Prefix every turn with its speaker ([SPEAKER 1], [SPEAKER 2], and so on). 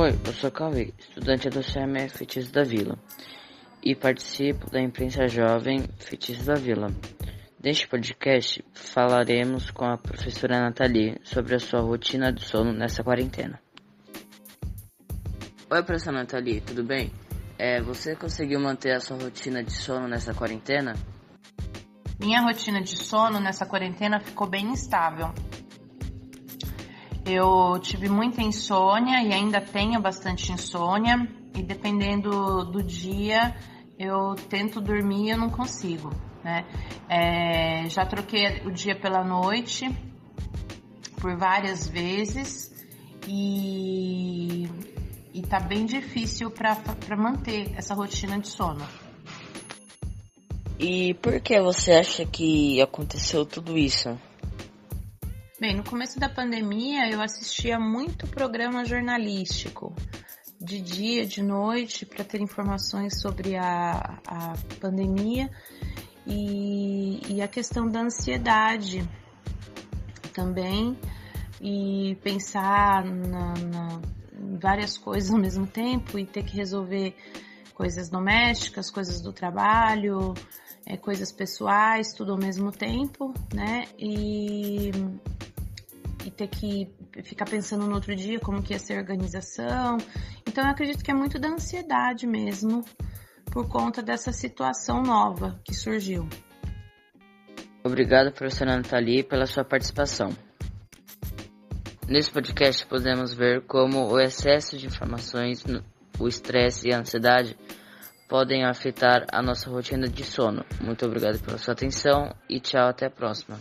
[SPEAKER 1] Oi, eu sou Cauê, estudante do CME Feitiço da Vila e participo da imprensa jovem Feitiço da Vila. Neste podcast falaremos com a professora Nathalie sobre a sua rotina de sono nessa quarentena. Oi, professora Nathalie, tudo bem? É, você conseguiu manter a sua rotina de sono nessa quarentena?
[SPEAKER 2] Minha rotina de sono nessa quarentena ficou bem instável. Eu tive muita insônia e ainda tenho bastante insônia, e dependendo do dia, eu tento dormir e eu não consigo. Né? É, já troquei o dia pela noite por várias vezes e, e tá bem difícil para manter essa rotina de sono.
[SPEAKER 1] E por que você acha que aconteceu tudo isso?
[SPEAKER 2] Bem, no começo da pandemia eu assistia muito programa jornalístico, de dia, de noite, para ter informações sobre a, a pandemia e, e a questão da ansiedade também, e pensar na, na, em várias coisas ao mesmo tempo e ter que resolver coisas domésticas, coisas do trabalho, é, coisas pessoais, tudo ao mesmo tempo, né? E e ter que ficar pensando no outro dia como que ia ser a organização. Então eu acredito que é muito da ansiedade mesmo por conta dessa situação nova que surgiu.
[SPEAKER 1] Obrigado, professora Nathalie, pela sua participação. Nesse podcast podemos ver como o excesso de informações, o estresse e a ansiedade podem afetar a nossa rotina de sono. Muito obrigado pela sua atenção e tchau, até a próxima.